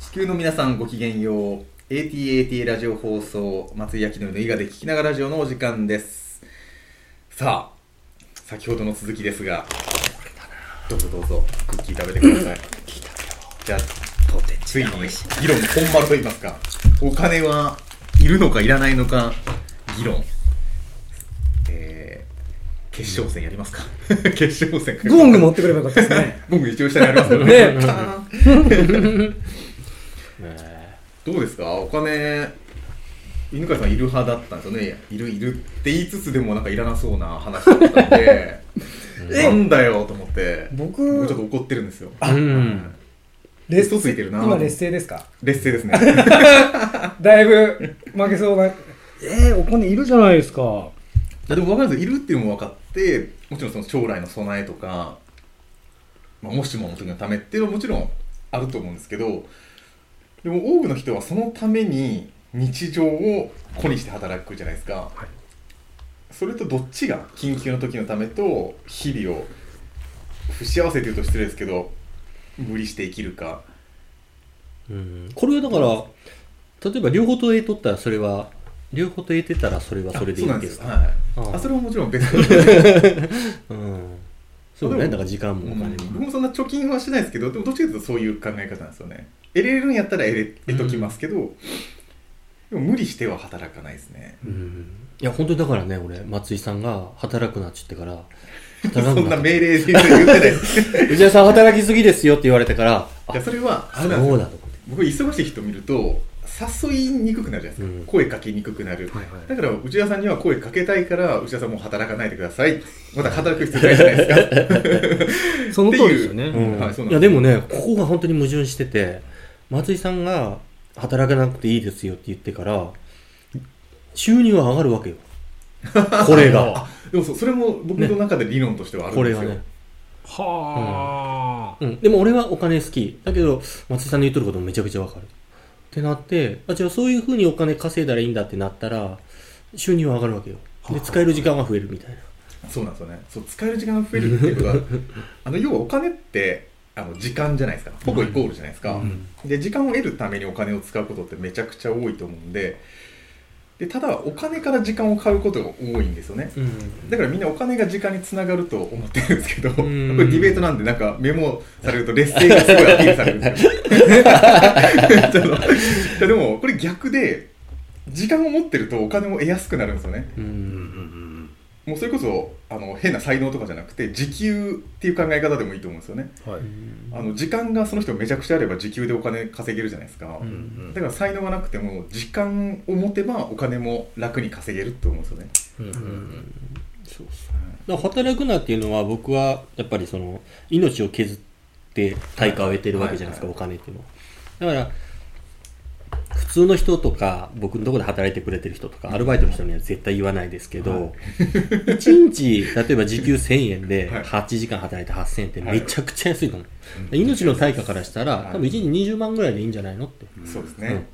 地球の皆さんごきげんよう。ATAT ラジオ放送松井明典の伊賀で聞きながらラジオのお時間です。さあ先ほどの続きですが。どうぞどうぞクッキー食べてください。じゃあついに議論本丸と言いますかお金はいるのかいらないのか議論。えー、決勝戦やりますか？決勝戦。ゴング持ってくればよかったですね。ゴング一応下にありますよね。カーン ねどうですか？お金犬飼さんいる派だったんですよね？いるいるって言いつつでもなんかいらなそうな話だったんで。なんだよと思って。僕もうちょっと怒ってるんですよ。うん。劣嘘ついてるな。今劣勢ですか？劣勢ですね。だいぶ負けそうな。えー、お金いるじゃないですか。でも分かるんですよ。いるっていうのも分かってもちろんその将来の備えとか、まあ、もしもの時のためっていうのはもちろんあると思うんですけどでも多くの人はそのために日常を子にして働くじゃないですか、それとどっちが緊急の時のためと日々を不幸せというと失礼ですけど無理して生きるか。うん。これはだから例えば両方と得とったらそれは両方と得てたらそれはそれでいいんですかはい。ああそれはもちろん別。に でうん。そうね。だから時間もお金僕ももそんな貯金はしないですけどでもどっちかというとそういう考え方なんですよね得れるんやったら得れ得ときますけど、でも無理しては働かないですね。うん。いや本当にだからね俺松井さんが働くなっちってから働そんな命令で言ってない。ですい内田さん働きすぎですよって言われてからあやそれはあそうだれなんですよ。と思って。僕忙しい人見ると誘いにくくなるじゃないですか、うん。声かけにくくなる、はいはい。だから内田さんには声かけたいから内田さんもう働かないでください。また働く必要ないじゃないですか。その通りですよね。う。ん。はいそうなんですいやでもねここが本当に矛盾してて松井さんが働かなくていいですよって言ってから収入は上がるわけよ。これが。でもそうそれも僕の中で理論としてはあるんですよ、これがね。はあ、うん、でも俺はお金好き。だけど松井さんの言っとることもめちゃくちゃわかる。ってなってあじゃあそういうふうにお金稼いだらいいんだってなったら収入は上がるわけよ。で使える時間が増えるみたいな。そうなんですよね。そう使える時間が増えるっていうことはあの要はお金ってあの時間じゃないですか。ほぼイコールじゃないですか、うん。で時間を得るためにお金を使うことってめちゃくちゃ多いと思うんででただお金から時間を買うことが多いんですよね。うん。だからみんなお金が時間につながると思ってるんですけど、これんディベートなんでなんかメモされると劣勢がすごいアピールされるんですよ でもこれ逆で時間を持ってるとお金も得やすくなるんですよね。うんもうそれこそあの変な才能とかじゃなくて時給っていう考え方でもいいと思うんですよね。はい。あの時間がその人めちゃくちゃあれば時給でお金稼げるじゃないですか、うんだから才能がなくても時間を持てばお金も楽に稼げるって思うんですよね。うんそうそうだから働くなっていうのは僕はやっぱりその命を削って対価を得てるわけじゃないですか、はい。お金っていうのは。だから普通の人とか僕のところで働いてくれてる人とかアルバイトの人には絶対言わないですけど、1日例えば時給1000円ではい。8時間働いて8000円ってめちゃくちゃ安いと思う、命の対価からしたら多分1日20万ぐらいでいいんじゃないのって。そうですね、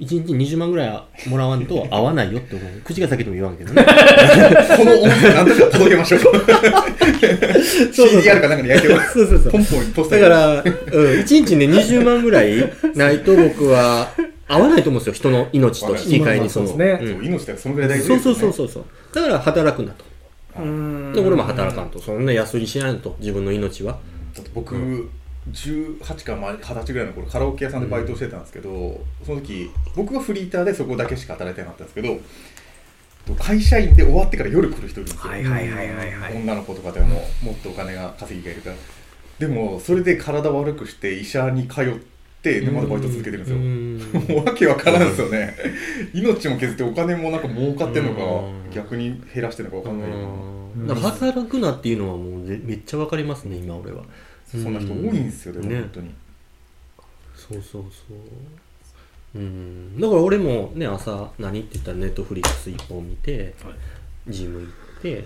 1日20万ぐらいもらわんと合わないよって思う。口が裂けても言わんけどね。この音声なんとか届けましょう。CDR かなんかに焼いてます。そうそうそう。ポンポンポスターだから、うん、1日ね、20万ぐらいないと僕は合わないと思うんですよ、人の命と引き換えにその。ねそう命ってそのぐらい大事ね、そうそうそうそう。だから働くなと。うんで、俺も働かんと。そんな安売りしないと、自分の命は。だって僕、18かまあ20歳ぐらいの頃カラオケ屋さんでバイトしてたんですけど、その時僕はフリーターでそこだけしか働いてなかったんですけど会社員で終わってから夜来る人いるんですよ、はいはいはいはいはい。女の子とかでももっとお金が稼ぎがいるからでもそれで体悪くして医者に通ってでまだバイト続けてるんですよ、うんもう わけわからんですよね。命も削ってお金もなんか儲かってんのかうん。逆に減らしてるのかわかんないようん。だから働くなっていうのはもうぜめっちゃわかりますね、今俺は。そんな人多いんですよでもね。本当に、そうそうそう。うん。だから俺もね、朝何って言ったらネットフリックス一本見て、ジム行って、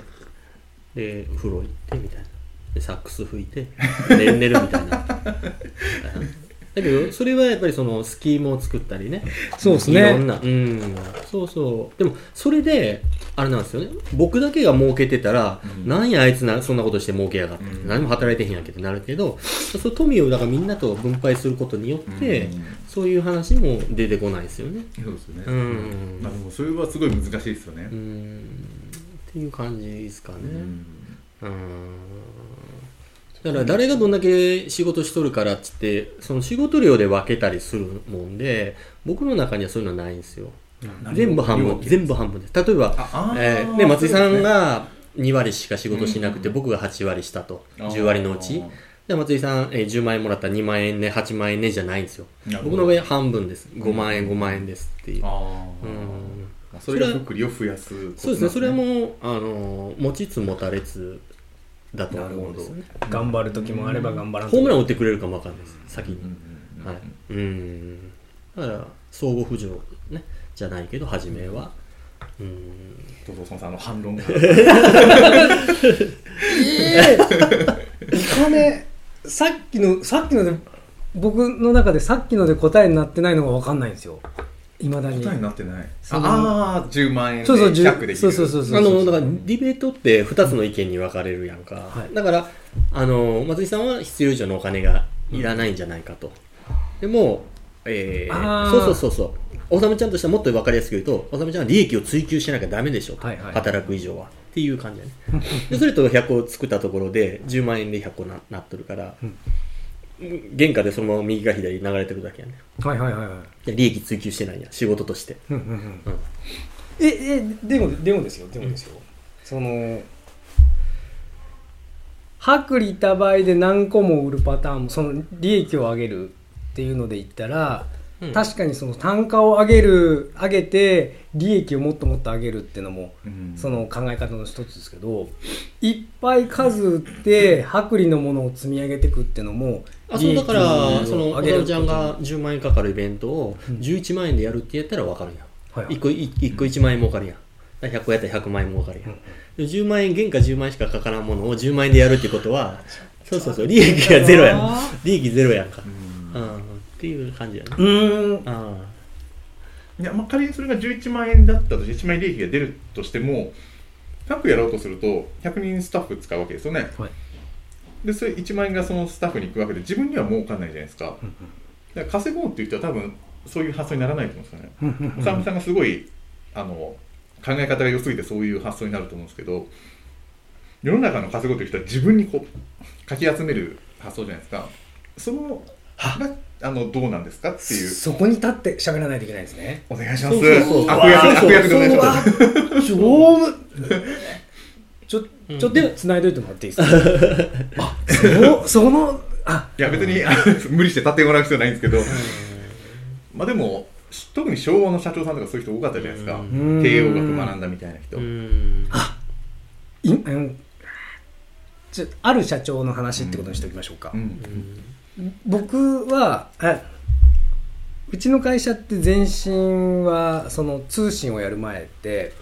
で、風呂行ってみたいな。で、サックス吹いて、で寝るみたいな。だけどそれはやっぱりそのスキームを作ったりね。そうですいろんね。な。うん。そうそう。でもそれであれなんですよね。僕だけが儲けてたら、うん。なんやあいつなそんなことして儲けやがって、うん。何も働いてへんやんけってなるけどその富をだからみんなと分配することによって、うん。そういう話も出てこないですよね。そうですよね、うん。まあ、でもそれはすごい難しいですよね。う、ん。っていう感じですかね。うん。うんだから誰がどんだけ仕事しとるからっつってその仕事量で分けたりするもんで僕の中にはそういうのはないんですよ。全部半分全部半分です。例えばえーね、松井さんが2割しか仕事しなくて、うん僕が8割したと。ですね10割のうち。で松井さん、えー10万円もらったら2万円ね8万円ねじゃないんですよ。僕の場合半分です。5万円5万円ですっていう、あうん。あそれが福利を増やすことそうですね。それもう、あのー持ちつ持たれつだと思うんですよね。頑張る時もあれば頑張らんホームランン打ってくれるかもわかんないです先に、んうんはい。うん。だから相互浮上ねじゃないけど初めは。うん。どうぞそのさんの反論が。ええお金さっきのさっきので僕の中でさっきので答えになってないのが分かんないんですよいまだに。答えになってない。ああー10万円でそうそう10 100できる。そうそうそうそうあのだからディベートって2つの意見に分かれるやんか、はい。だからあの松井さんは必要以上のお金がいらないんじゃないかと、でも、えーそうそうそうそう。おさむちゃんとしてはもっと分かりやすく言うとおさむちゃんは利益を追求しなきゃダメでしょと、はいはい。働く以上は。っていう感じだね。でそれと100個作ったところで10万円で100個ななっとるから、原価でそのまま右か左に流れてるだけやね。はいはいはいはい。で利益追求してないんや仕事として。うんうんうんええでもでもですよでもですよ、その薄利多売で何個も売るパターンもその利益を上げるっていうので言ったら、うん。確かにその単価を上げる上げて利益をもっともっと上げるっていうのもうん。その考え方の一つですけどいっぱい数売って薄利のものを積み上げていくっていうのもあそうだからそのお上げるさむちゃんが10万円かかるイベントをうん。11万円でやるってやったら分かるやん、はいはい。1個い一個1万円儲かるやん。だから100個やったら100万円儲かるやん、で10万円原価10万円しかかからんものを10万円でやるってことはそうそうそう利益がゼロやん。利益ゼロやんか、うん。うん、っていう感じやねうーん。あいや、まあ、仮にそれが11万円だったとして1万円利益が出るとしても100やろうとすると100人スタッフ使うわけですよね、はい。でそれ1万円がそのスタッフに行くわけで自分には儲かんないじゃないですか。だから稼ごうっていう人は多分そういう発想にならないと思うんですよね。さんさんがすごいあの考え方が良すぎてそういう発想になると思うんですけど世の中の稼ごうという人は自分にこうかき集める発想じゃないですか。そのがあのどうなんですかっていう。そこに立って喋らないといけないですね。お願いします。そうそうそう。悪役悪役でお願いします。ちょちょっと繋いどいてもらっていいですか？あそのそのあ。いや別にあ 無理して立ってもらう必要ないんですけど、まあでもし特に昭和の社長さんとかそういう人多かったじゃないですか。うん。経営学学んだみたいな人、ーうん。いうんちょある社長の話ってことにしておきましょうか、うん僕はあうちの会社って前身はその通信をやる前って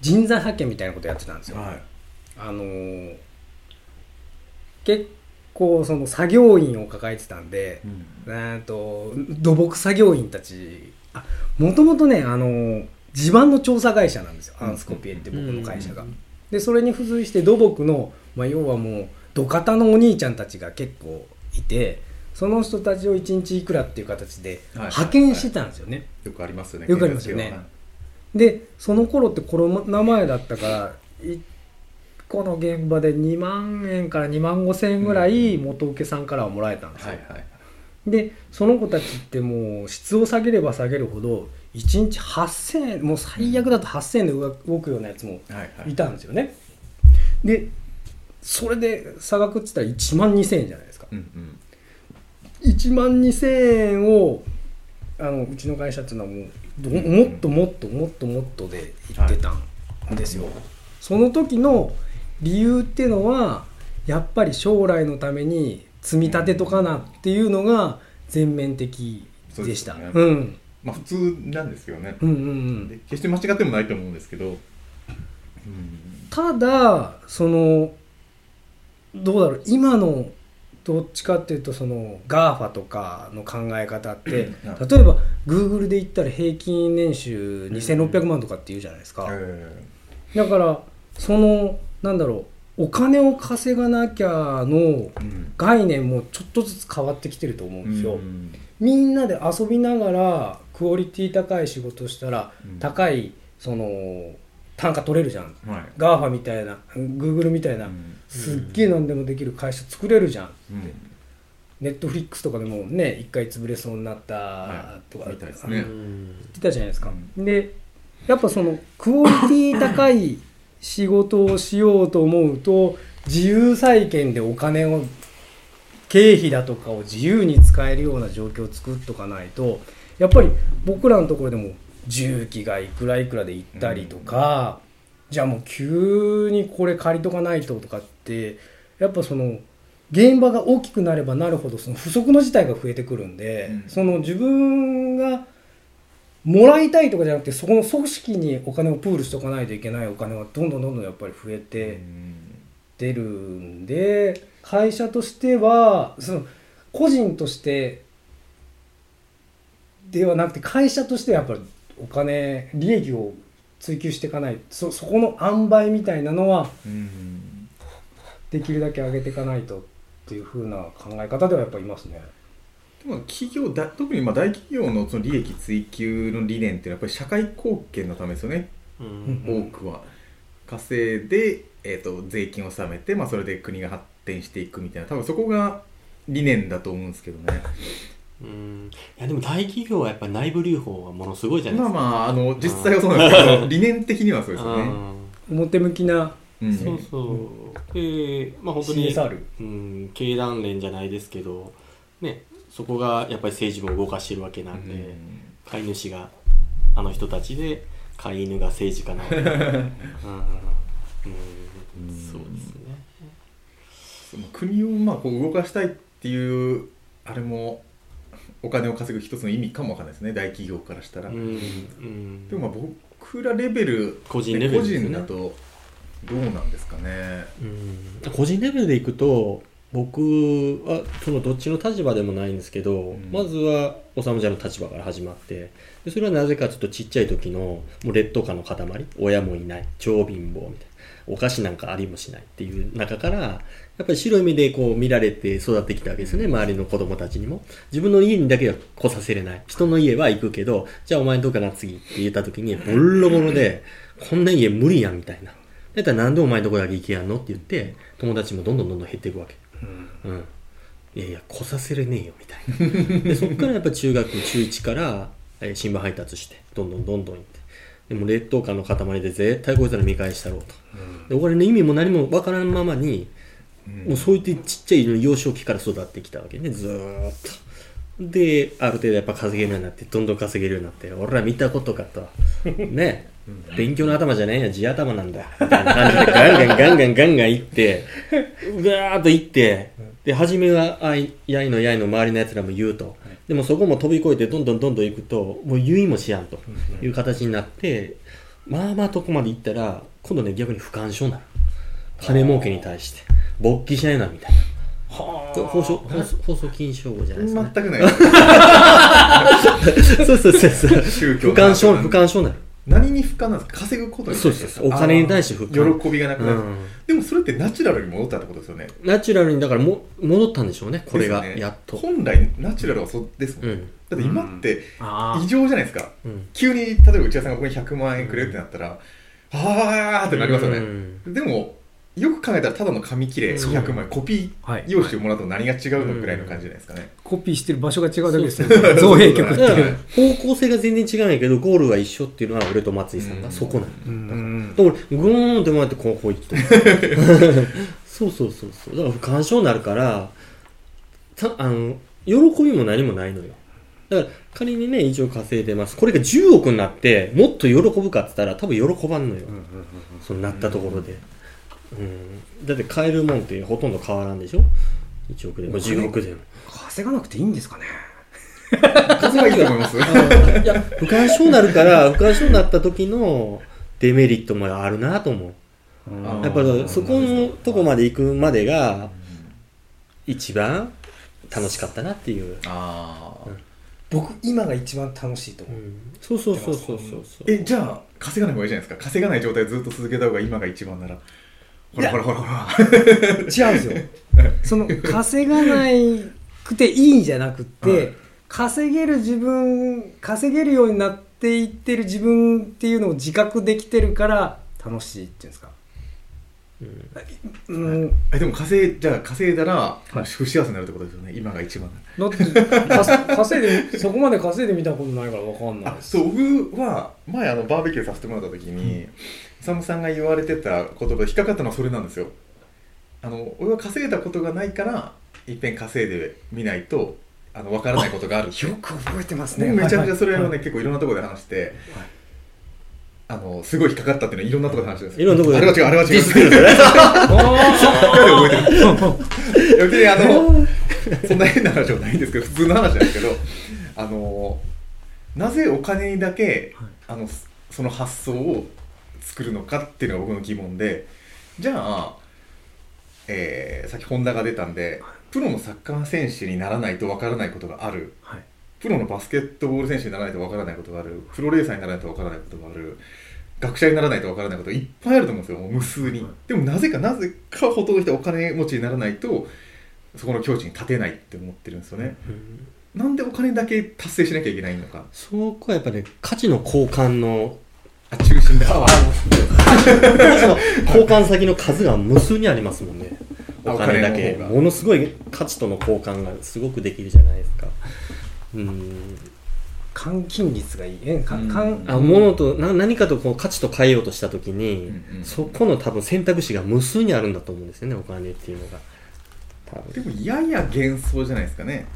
人材派遣みたいなことやってたんですよ、はい。あのー結構その作業員を抱えてたんで、えーと土木作業員たちもともとね、あのー地盤の調査会社なんですよ、うんアンスコピエって僕の会社が。うんでそれに付随して土木の、まあ、要はもう土方のお兄ちゃんたちが結構いてその人たちを1日いくらっていう形ではい派遣してたんですよね。よくありますよねよくありますよね。でその頃ってコロナ前だったから1個の現場で2万円から2万5千円ぐらい元請けさんからはもらえたんですよ、はいはいでその子たちってもう質を下げれば下げるほど1日8000円もう最悪だと8000円で動動くようなやつもはいはい。いたんですよね。でそれで差額って言ったら1万2000円じゃないですかうんうん。1万2000円をあのうちの会社っていうのはもうどもっともっともっともっとで言ってたんですよ、その時の理由っていうのはやっぱり将来のために積み立てとかなっていうのが全面的でした。そうね。うん。まあ普通なんですけどね。うんうんうん。で決して間違ってもないと思うんですけど。うん。ただそのどうだろう。今のどっちかっていうとその GAFA とかの考え方ってな例えば Google で言ったら平均年収2600万とかって言うじゃないですか、えだからそのなんだろうお金を稼がなきゃの概念もちょっとずつ変わってきてると思うんですよ、うん。みんなで遊びながらクオリティ高い仕事したら、うん。高いその単価取れるじゃん。はい。GAFA みたいな Google みたいな、うん。すっげえ何でもできる会社作れるじゃん。うん。ネットフリックスとかでもね一回潰れそうになったはい。とか、みたいですね。言うん。ってたじゃないですか、うでやっぱそのクオリティ高い仕事をしようと思うと自由債権でお金を経費だとかを自由に使えるような状況を作っとかないとやっぱり僕らのところでも重機がいくらいくらで行ったりとか、じゃあもう急にこれ借りとかないととかってやっぱその現場が大きくなればなるほどその不足の事態が増えてくるんで、うん。その自分がもらいたいとかじゃなくてそこの組織にお金をプールしとかないといけないお金はどんどんどんどんやっぱり増えて出るんで会社としてはその個人としてではなくて会社としてはやっぱりお金利益を追求していかない。そそこの塩梅みたいなのはうんできるだけ上げていかないとっていう風な考え方ではやっぱりいますね。でも企業だ特にまあ大企業のその利益追求の理念っていうのはやっぱり社会貢献のためですよね、うんうん。多くは。稼いで、えー、と税金を納めて、まあ、それで国が発展していくみたいな。多分そこが理念だと思うんですけどねうん。いやでも大企業はやっぱ内部留保はものすごいじゃないですか。まあまああの実際はそうなんですけど理念的にはそうですよね、表向きなうん。そうそう。で、まあ本当に、CSR うん、経団連じゃないですけど、ね、そこがやっぱり政治も動かしてるわけなんで、飼い主があの人たちで、飼い犬が政治家な ん、うん、そうですね。国をまあこう動かしたいっていうあれもお金を稼ぐ一つの意味かもわかんないですね。大企業からしたら、うん、うん。でもまあ僕らレベル個人レベルね。個人だとどうなんですかね。うん。個人レベルでいくと僕はそのどっちの立場でもないんですけど、ん。まずはおさむちゃんの立場から始まってでそれはなぜかというとちっちゃい時のもう劣等感の塊？親もいない。超貧乏みたいなお菓子なんかありもしないっていう中からやっぱり白い目でこう見られて育ってきたわけですよね。周りの子供たちにも。自分の家にだけは来させれない。人の家は行くけどじゃあお前どうかな次って言った時にボロボロでこんな家無理やんみたいな。だったらなんでお前のとこだけ行けやんのって言って友達もどんどんどんどん減っていくわけ。うん。いやいや来させれねえよみたいな。でそこからやっぱ中学中1から、えー新聞配達してどんどんどんどん行ってでも劣等感の塊で絶対こいつら見返したろうと、でお金の意味も何もわからんままに、もうそういってちっちゃい幼少期から育ってきたわけね。ずーっと。である程度やっぱ稼げるようになってどんどん稼げるようになって俺ら見たことかと。ね。勉強の頭じゃないや地頭なんだみたいな感じでガンガンガンガンガンガンいってうわーっといってで初めはあいやいのやいの周りのやつらも言うとでもそこも飛び越えてどんどんどんどん行くともう言いもしやんという形になってまあまあとこまで行ったら今度ね逆に不干渉になる。金儲けに対して。勃起しないなみたいな。これ放送放送禁止用語じゃないですか、ね、全くない。そうそうそうそう。不干渉不干渉になる何に不可なんですか？稼ぐことにそうそうそう。お金に対して不可。喜びがなくなる、うん。でもそれってナチュラルに戻ったってことですよね。ナチュラルにだからも戻ったんでしょうねこれがねやっと、本来ナチュラルはそうですもん、うん。だって今ってあ異常じゃないですか、うん。急に例えば内田さんが僕に100万円くれるってなったら、あーってなりますよね、うん。でもよく考えたらただの紙切れそう100万円コピはい。ー用紙をもらうと何が違うのくらいの感じじゃないですかね、コピーしてる場所が違うだけですよね造幣局っていう。方向性が全然違うんやけどゴールが一緒っていうのは俺と松井さんがそこなの、うん。だからグーンって回ってこうこう行って そうそうそうそう。だから不干渉になるからたあの喜びも何もないのよ。だから仮にね一応稼いでます。これが10億になってもっと喜ぶかって言ったら多分喜ばんのよ、そうなったところで、うん、だって買えるもんってほとんど変わらんでしょ？1億でも。10億でも。稼がなくていいんですかね？数がいいと思います。いや不干渉になるから不干渉になった時のデメリットもあるなと思う。やっぱりそこのとこまで行くまでが一番楽しかったなっていう、ああ、僕今が一番楽しいと思う、そうそうそうそうそうそう。えじゃあ稼がない方がいいじゃないですか。稼がない状態をずっと続けた方が今が一番ならほらほらほらほら。違うんですよ。その稼がないくていいんじゃなくって、はい。稼げる自分稼げるようになっていってる自分っていうのを自覚できてるから楽しいっていうんですか。うん、えでも稼いじゃあ稼いだら、い。不幸せになるってことですよね。今が一番。だってか稼いでそこまで稼いでみたことないから分かんないです。あそう僕は前あのバーベキューさせてもらった時に勇さんが言われてた言葉で引っかかったのはそれなんですよ。あの俺は稼いだことがないからいっぺん稼いでみないとあの分からないことがあるよく覚えてますね。僕めちゃめちゃそれをね、はい。結構いろんなところで話して、あのすごい引っかかったっていうのはいろんなところで話してるんです。いろんなとこで。あれは違うあれは違う。ディスってるんですよね。覚えてる。別にあのそんな変な話はないんですけど普通の話なんですけどあのなぜお金にだけ、あのその発想を作るのかっていうのが僕の疑問でじゃあ、えー、さっきホンダが出たんでプロのサッカー選手にならないとわからないことがある。はい。プロのバスケットボール選手にならないとわからないことがある。プロレーサーにならないとわからないことがある。学者にならないとわからないこといっぱいあると思うんですよもう無数に、でもなぜかなぜかほとんどの人はお金持ちにならないとそこの境地に立てないって思ってるんですよね、なんでお金だけ達成しなきゃいけないのか。そこはやっぱね価値の交換のあ中心だ。価値の交換先の数が無数にありますもんね。あお金だけ。ものすごい価値との交換がすごくできるじゃないですか。うん。換金率がいい。えかうん。あ物とな何かとこう価値と変えようとした時に、うんうん。そこの多分選択肢が無数にあるんだと思うんですよねお金っていうのが。多分。でもやや幻想じゃないですかね。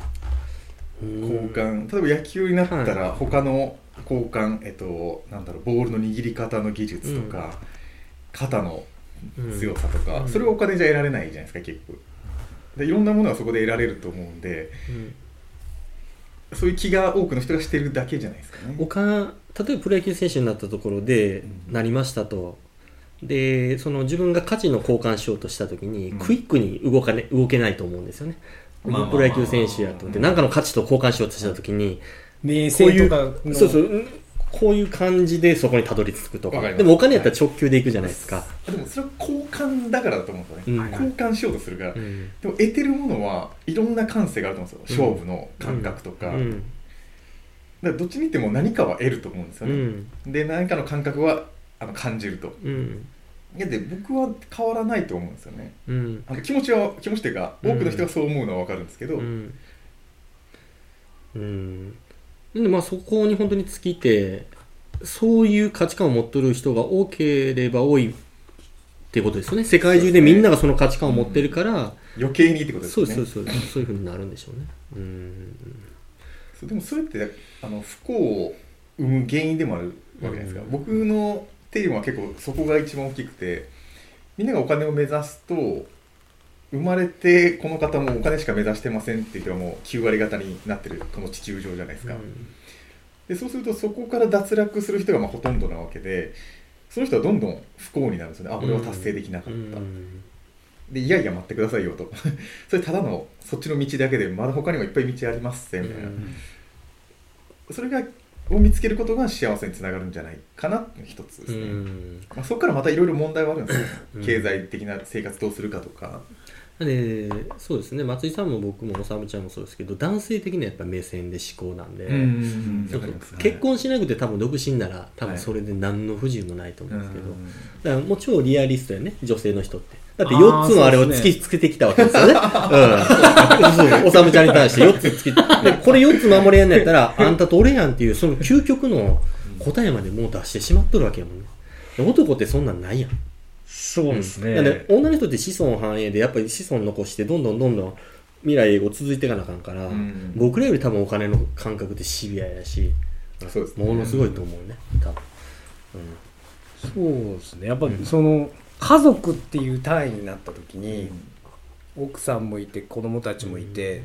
交換。例えば野球になったら他の交換えっとなんだろうボールの握り方の技術とか、肩の強さとか、うん。それをお金じゃ得られないじゃないですか結局でいろんなものはそこで得られると思うんでうん。そういう気が多くの人がしてるだけじゃないですかね。お金例えばプロ野球選手になったところでうん。なりましたと、でその自分が価値の交換しようとした時に、うん。クイックに動か、ね、動けないと思うんですよね、プロ野球選手やと思ってうん。何かの価値と交換しようとした時に名声とかの。そうそう。うんこういう感じでそこにたどり着くとか。でもお金やったら直球でいくじゃないですか、あでもそれは交換だからだと思うんですよね、うん。交換しようとするから、うん。でも得てるものはいろんな感性があると思うんですよ、勝負の感覚とか,、うん。だからどっちに行っても何かは得ると思うんですようね、ん。で何かの感覚はあの感じると。うん。いやで僕は変わらないと思うんですよね。うん。あの気持ちは気持ちというか多くの人がそう思うのは分かるんですけど、うん。うんでまあそこに本当に尽きてそういう価値観を持ってる人が多ければ多いっていうことですよね。世界中でみんながその価値観を持ってるから余計にってことですそうそうそうそういうふうになるんでしょうね。うん。そうでもそれってあの不幸を生む原因でもあるわけじゃないですか、うん。僕のテーマは結構そこが一番大きくてみんながお金を目指すと生まれてこの方もお金しか目指してませんっていう人はもう9割方になってるこの地球上じゃないですか、でそうするとそこから脱落する人がまあほとんどなわけでその人はどんどん不幸になるんですよね。あ俺は達成できなかった、うん。でいやいや待ってくださいよと。それただのそっちの道だけでまだ他にもいっぱい道ありますぜみたいな、それがを見つけることが幸せにつながるんじゃないかな一つですね、うん。まあ、そこからまたいろいろ問題はあるんですよ、うん。経済的な生活どうするかとか、でそうですね。松井さんも僕も修ちゃんもそうですけど男性的なやっぱ目線で思考なんで、結婚しなくて多分独身なら多分それで何の不自由もないと思うんですけど、だからもう超リアリストやね女性の人って。だってあー4つのあれを突きつけてきたわけですよね。うん。そうおさむちゃんに対して4つつけてでこれ4つ守れやんのやったらあんたと俺やんっていうその究極の答えまでもう出してしまっとるわけやもんね。男ってそんなんないやんそうですね。だから女の人って子孫繁栄でやっぱり子孫残してどんどんどんどん未来永劫続いていかなあかんから、うん。僕らより多分お金の感覚ってシビアやしそうですね。ものすごいと思うね多分、そうですね。やっぱその家族っていう単位になった時に、奥さんもいて子供たちもいて、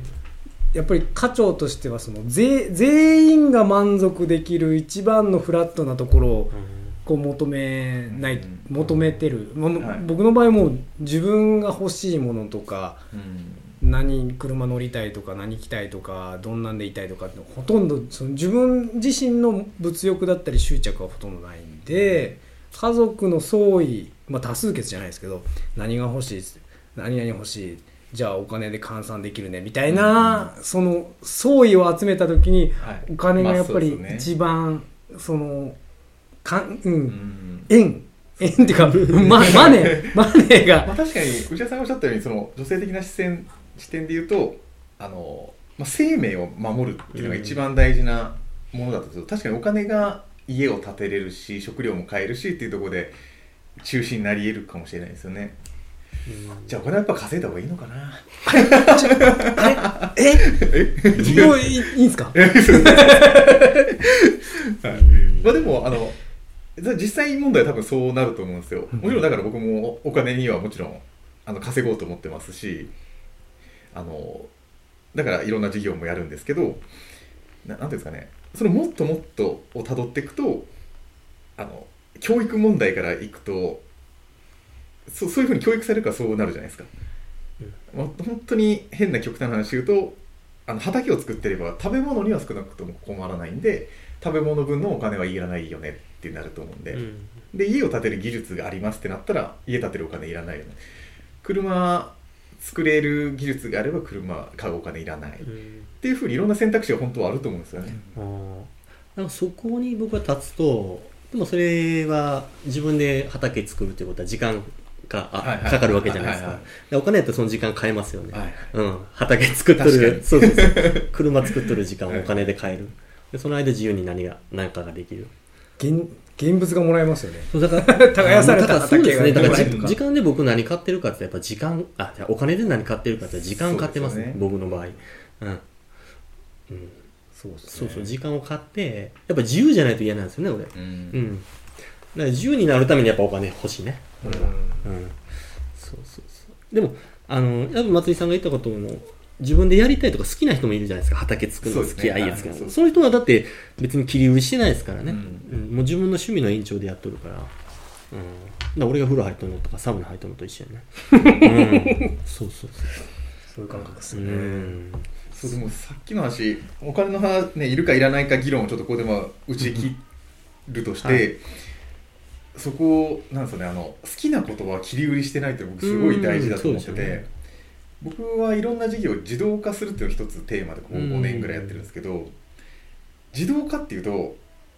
やっぱり課長としてはその全全員が満足できる一番のフラットなところをこう求めない、うん。求めてる、ものはい。僕の場合もう自分が欲しいものとかうん。何車乗りたいとか何着たいとかどんなんでいたいとかってほとんどその自分自身の物欲だったり執着はほとんどないんで家族の総意、まあ、多数決じゃないですけど何が欲しい何々欲しいじゃあお金で換算できるねみたいな、その総意を集めた時にはい。お金がやっぱり一番そのかん、う、うん。ん円円っていうか、ま、マネー。マネーが。まあ、確かに内田さんがおっしゃったようにその女性的な視線視点で言うとあの、まあ、生命を守るっていうのが一番大事なものだとすると、確かにお金が家を建てれるし食料も買えるしっていうところで中心になり得るかもしれないですよね。じゃあお金はやっぱ稼いだ方がいいのかな？あれえ？もういいいいんすか？まあでもあの実際問題は多分そうなると思うんですよ。もちろんだから僕もお金にはもちろんあの稼ごうと思ってますしあのだからいろんな事業もやるんですけどななんていうんですかね。そのもっともっとをたどっていくとあの教育問題からいくとそそういうふうに教育されるからそうなるじゃないですか、まあ、本当に変な極端な話言うとあの畑を作ってれば食べ物には少なくとも困らないんで食べ物分のお金はいらないよねってなると思うんで、うん。で家を建てる技術がありますってなったら家建てるお金いらないよね。車作れる技術があれば車買うお金いらない、っうん。ていうふうにいろんな選択肢が本当はあると思うんですよね、あー。なんかそこに僕は立つとでもそれは自分で畑作るということは時間があかかるわけじゃないですか。はいはいでお金やったらその時間買えますよね、はいうん、畑作っとるそうそうそう。車作っとる時間をお金で買える。でその間自由に何が何かができる現現物がもらえますよね。そうだから 耕されただからそうですね。だから時間で僕何買ってるかってやっぱ時間あじゃあお金で何買ってるかって時間買ってますねそうですよ僕の場合。うん、うん、そうですそうそう時間を買ってやっぱ自由じゃないと嫌なんですよね俺。うん。うん。だから自由になるためにやっぱお金欲しいね。うん。うん。そうそうそう。でもあのやっぱ松井さんが言ったことも自分でやりたいとか好きな人もいるじゃないですか。畑作るの好き、ね。いい。やつがはいそう。その人はだって別に切り売りしてないですからね、うん。うん。もう自分の趣味の延長でやっとるから,、うん、だ俺が風呂入っとるのとかサウナ入っとるのと一緒やね、うん、そうそうそう。いう感覚ですそう、よね、うん。そうでもさっきの話お金の話、ね、いるかいらないか議論をちょっとここでまあ打ち切るとして、はい。そこをなんですよねあの好きなことは切り売りしてないって僕すごい大事だと思ってて、う僕はいろんな事業を自動化するっていうのを一つテーマでこううん。5年ぐらいやってるんですけど、自動化っていうと何てい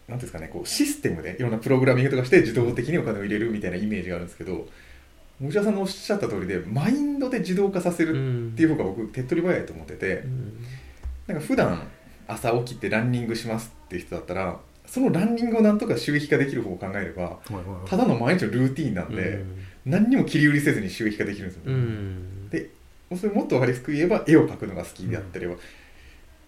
うんですかねこうシステムでいろんなプログラミングとかして自動的にお金を入れるみたいなイメージがあるんですけど持田さんのおっしゃった通りでマインドで自動化させるっていう方が僕手っ取り早いと思ってて。うん。なんか普段朝起きてランニングしますっていう人だったらそのランニングをなんとか収益化できる方を考えればただの毎日のルーティンなんで、何にも切り売りせずに収益化できるんですよ、うねん。でそれもっと分かりやすく言えば絵を描くのが好きであったりは、も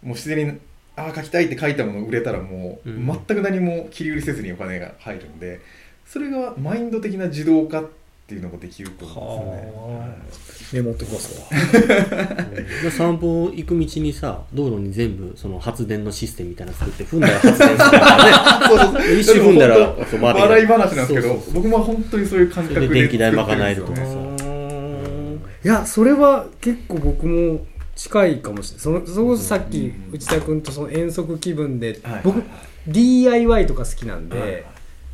う自然にああ描きたいって書いたもの売れたらもううん。全く何も切り売りせずにお金が入るんでそれがマインド的な自動化っていうのができると思うんですよね。はメモってきますわ。で散歩行く道にさ道路に全部その発電のシステムみたいなの作って踏んだら発電するからね。そうそう。そう一瞬踏んだらそう笑い話なんですけどそうそう。そう僕も本当にそういう感覚で電気代賄えると作ってかんですよねいやそれは結構僕も近いかもしれない。そのそさっきうん内田君とその遠足気分で、はい僕 DIY とか好きなんで、はい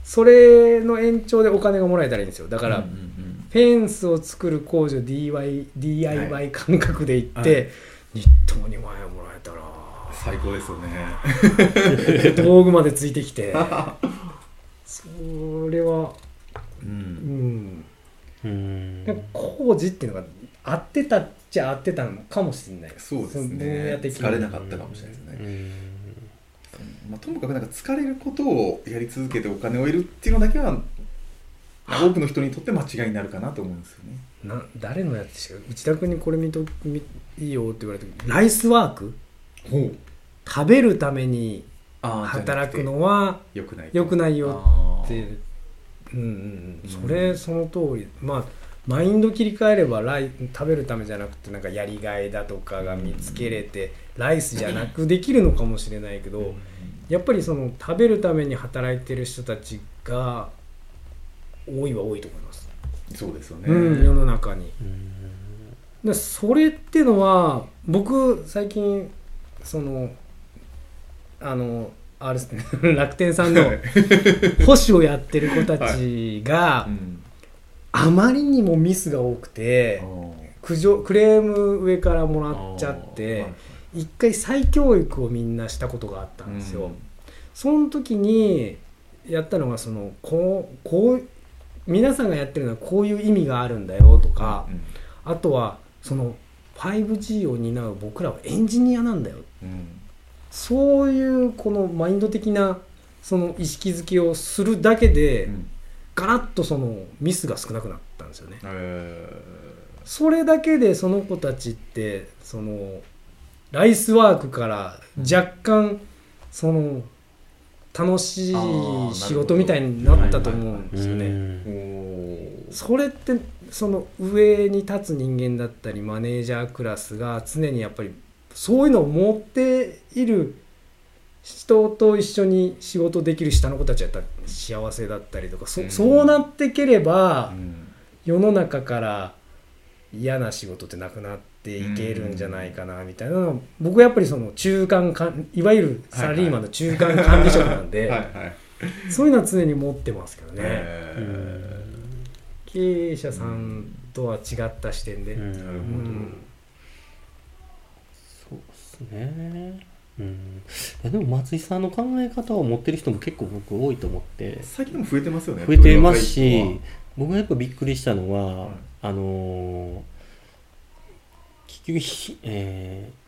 それの延長でお金がもらえたらいいんですよ。だから、フェンスを作る工場 DIY, DIY 感覚で行って、はい。日当2万円もらえたら。最高ですよね。道具までついてきて。それはううんんうんなんか工事っていうのが合ってたっちゃ合ってたのかもしれないそうですね。疲れなかったかもしれないですね。うんまあ、ともかくなんか疲れることをやり続けてお金を得るっていうのだけは多くの人にとって間違いになるかなと思うんですよね。な誰のやつでしたか内田君にこれ見と見いいよって言われてライスワーク？ほう。食べるためにあ働くのは良くない。良くないよってうんうんうんうんそれその通りまあマインド切り替えればライ食べるためじゃなくてなんかやりがいだとかが見つけれてライスじゃなくできるのかもしれないけどやっぱりその食べるために働いてる人たちが多いは多いと思います、そうですよね。うん、世の中に。うん。でそれっていうのは僕最近そのあのあれですね 楽天さんの 保守をやってる子たちがうんあまりにもミスが多くて苦情クレーム上からもらっちゃって一回再教育をみんなしたことがあったんですよ。その時にやったのがそのこうこう皆さんがやってるのはこういう意味があるんだよとか、あとはその 5G を担う僕らはエンジニアなんだよ。うん。そういうこのマインド的なその意識づけをするだけで、うんガラッとそのミスが少なくなったんですよね。えそれだけでその子たちってそのライスワークから若干その楽しい仕事みたいになったと思うんですよね。それってその上に立つ人間だったりマネージャークラスが常にやっぱりそういうのを持っている人と一緒に仕事できる下の子たちだったら幸せだったりとかそ,、うん。そうなってければうん。世の中から嫌な仕事ってなくなっていけるんじゃないかなみたいなのを僕はやっぱりその中間管いわゆるサラリーマンの中間管理職なんで、はいはい。そういうのは常に持ってますけどね。え経営者さんとは違った視点で、そうですね。うん、いやでも松井さんの考え方を持ってる人も結構僕多いと思って。最近でも増えてますよね増えてますし僕がやっぱびっくりしたのは、はい。あのー結局ひ、えー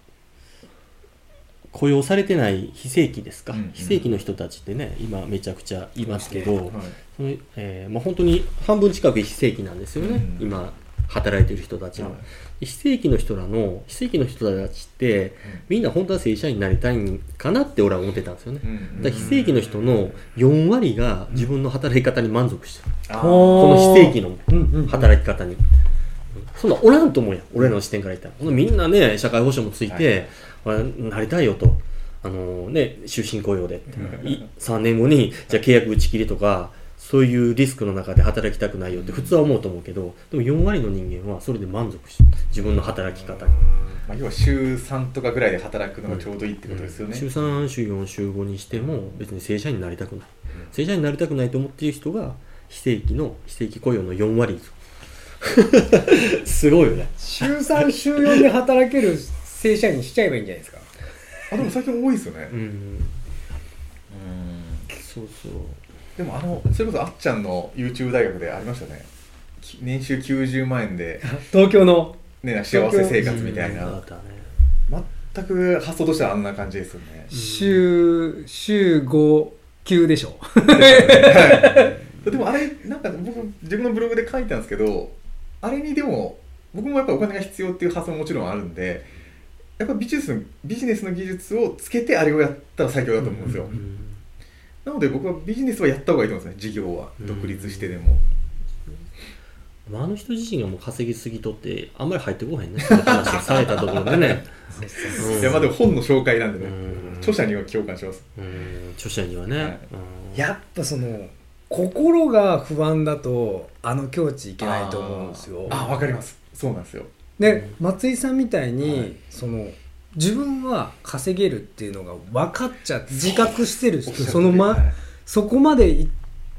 雇用されてない非正規ですか、うんうん。非正規の人たちってね今めちゃくちゃいますけど、子ははい。そのえーまあ、本当に半分近く非正規なんですよね、うん。今働いてる人たちの、はい非正規の人らの非正規の人たちってみんな本当は正社員になりたいんかなって俺は思ってたんですよね、うんだから非正規の人の4割が自分の働き方に満足してる、この非正規の働き方に、そんなおらんと思うやん俺らの視点から言ったら。みんなね社会保障もついて、あなりたいよと。あのね終身雇用でって、い3年後にじゃあ契約打ち切りとかそういうリスクの中で働きたくないよって普通は思うと思うけどでも4割の人間はそれで満足してる。自分の働き方に。まあ、要は週3とかぐらいで働くのがちょうどいいってことですよね、週3週4週5にしても別に正社員になりたくない、正社員になりたくないと思っている人が非正規の非正規雇用の4割 すごいよね。週3週4で働ける正社員にしちゃえばいいんじゃないですか。あでも最近多いですよね、うん。そうそうでもあのそれこそあっちゃんの YouTube 大学でありましたね。き年収90万円で、東京のね、幸せ生活みたいな。ね。全く発想としてはあんな感じですよね。週週5級でしょ。でもあれなんか僕自分のブログで書いたんですけどあれにでも僕もやっぱお金が必要っていう発想ももちろんあるんでやっぱビジネスのビジネスの技術をつけてあれをやったら最強だと思うんですよ、うんなので僕はビジネスはやった方がいいと思うんですね事業は。うん。独立してでも、まああの人自身がもう稼ぎすぎとってあんまり入ってこへんね。話をされたところでね。う んいやまあでも本の紹介なんでね、うん。著者には共感します。うん。著者にはね、やっぱその心が不安だとあの境地いけないと思うんですよ。あわかります。そうなんですよ。で松井さんみたいに、はい。その自分は稼げるっていうのが分かっちゃって自覚してる人そのま、はい。そこまでいっ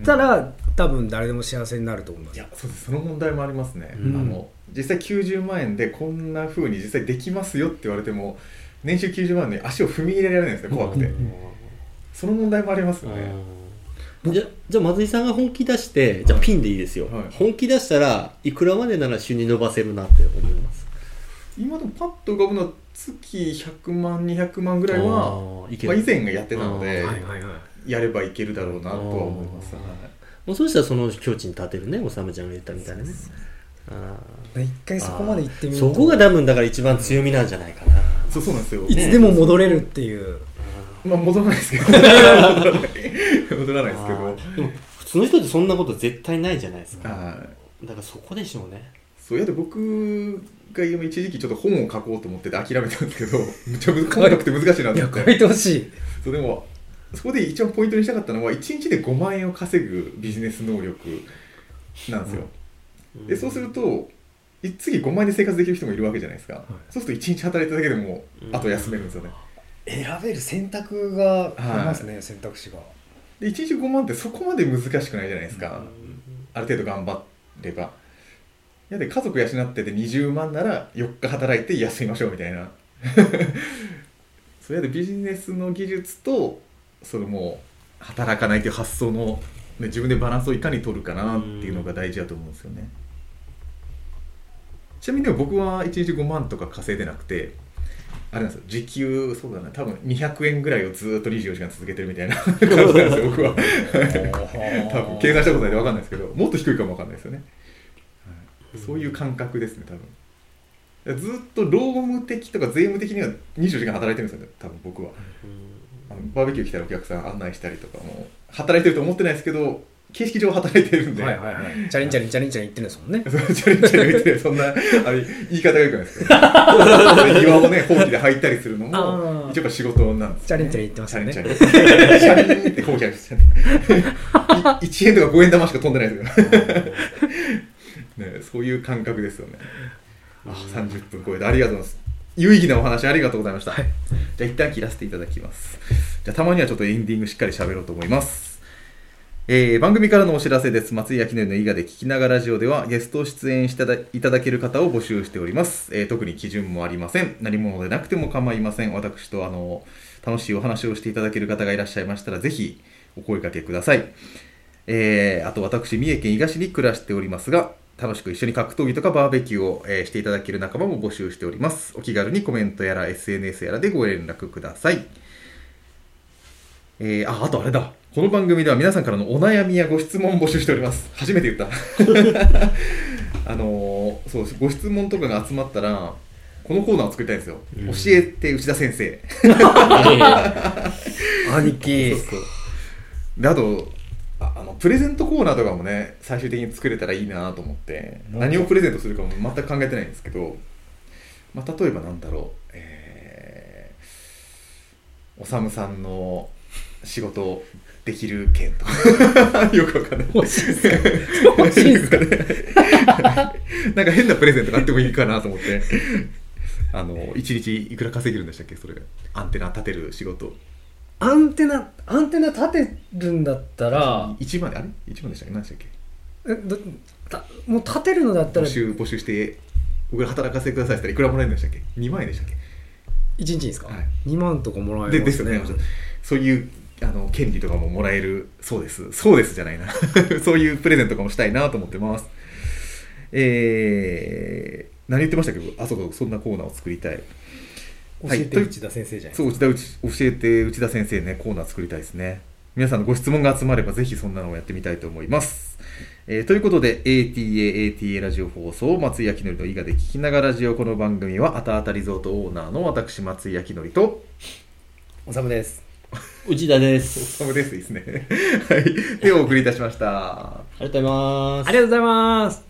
たら、多分誰でも幸せになると思います。いやそうです。その問題もありますね、うん。あの実際90万円でこんな風に実際できますよって言われても年収90万円に足を踏み入れられないんですよ怖くて、うん。その問題もありますよね、うん。じゃじゃあ松井さんが本気出してじゃあピンでいいですよ、はい。本気出したらいくらまでなら収入伸ばせるなって思います？今でもパッと浮かぶのは月100万200万ぐらいはまあ、る以前がやってたので、はいはいはい。やればいけるだろうなとは思います、あー。はい。もうそうしたらその境地に立てるねおさめちゃんが言ったみたいなね。一回そこまで行ってみるとそこが多分だから一番強みなんじゃないかな、そうそうなんですよ、いつでも戻れるっていう、まあ戻らないですけど。戻らないですけど。でも普通の人ってそんなこと絶対ないじゃないですか。はい。だからそこでしょうねそうやで僕が今一時期ちょっと本を書こうと思ってて諦めたんですけど むちゃむ書かなくて難しいなと思って。書いてほしい。そうでもそこで一番ポイントにしたかったのは1日で5万円を稼ぐビジネス能力なんですよ、でそうするとい次5万円で生活できる人もいるわけじゃないですか、そうすると1日働いただけでもあと休めるんですよね、選べる選択がありますね、選択肢が。で1日5万ってそこまで難しくないじゃないですか、ある程度頑張れば。いやで家族養ってて20万なら4日働いて休みましょうみたいな。それでビジネスの技術とそのもう働かないという発想の、ね、自分でバランスをいかに取るかなっていうのが大事だと思うんですよね。ちなみにでも僕は1日5万とか稼いでなくてあれなんですよ。時給そうだな。多分200円ぐらいをずっと24時間続けてるみたいな 感じなんですよ僕は。多分計算したことないで分かんないですけどもっと低いかも分かんないですよね、はい、そういう感覚ですね多分。ずっと労務的とか税務的には24時間働いてるんですよね多分僕は、あのバーベキュー来たらお客さん案内したりとかも働いてると思ってないですけど形式上働いてるんで、はいはいはい、チャリンチャリンチャリンチャリン言ってるんですもんねチャリンチャリン言ってそんなあれ言い方がよくないですけど庭をねほうきで履いたりするのも一応仕事なんですチャリンチャリン言ってますよねチャリンチャリンってほうきあるんですよね1円とか5円玉しか飛んでないですよねそういう感覚ですよねあ30分超えてありがとうございます有意義なお話ありがとうございました、じゃあ一旦切らせていただきますじゃあたまにはちょっとエンディングしっかり喋ろうと思いますえー番組からのお知らせです。松井明典の伊賀で聞きながらラジオではゲスト出演していただいただける方を募集しております、えー特に基準もありません。何者でなくても構いません。私とあの楽しいお話をしていただける方がいらっしゃいましたら、ぜひお声掛けください。えーあと私、三重県伊賀市に暮らしておりますが、楽しく一緒に格闘技とかバーベキューを、えーしていただける仲間も募集しております。お気軽にコメントやら SNS やらでご連絡ください。えーあ、あとあれだ。この番組では皆さんからのお悩みやご質問を募集しております。初めて言った。あのーそう、ご質問とかが集まったら、このコーナーを作りたいんですよ。うん教えて内田先生。兄貴そうそうであとああのプレゼントコーナーとかもね最終的に作れたらいいなと思ってうん何をプレゼントするかも全く考えてないんですけど、まあ、例えばなんだろうえー、おさむさんの仕事できる件とか。よくわかんない。欲しいっすか？欲しいっすか？なんか変なプレゼントがあってもいいかなと思って。あの1日いくら稼げるんでしたっけ？それ。がアンテナ立てる仕事アンテナアンテナ立てるんだったら1万であれ？1万でしたっけ？何でしたっけ？えどたもう立てるのだったら募集募集して僕ら働かせてくださいって言ったらいくらもらえるんでしたっけ？2万円でしたっ1日ですか、はい。2万とかもらえけますね。でですよね。そういうあの権利とかももらえるそうです。そうですじゃないな。そういうプレゼントとかもしたいなと思ってます。えー、何言ってましたけ？どあそうかそんなコーナーを作りたい教はい。えて内田先生じゃないそう内田内教えて内田先生ねコーナー作りたいですね。皆さんのご質問が集まればぜひそんなのをやってみたいと思います、えーということで ATA ATA ラジオ放送松井明則の伊賀で聞きながらラジオ。この番組はあたあたリゾートオーナーの私松井明則とおさむです。内田です。サムですですね。はい。でお送りいたしました。ありがとうございます。あり。がとうございます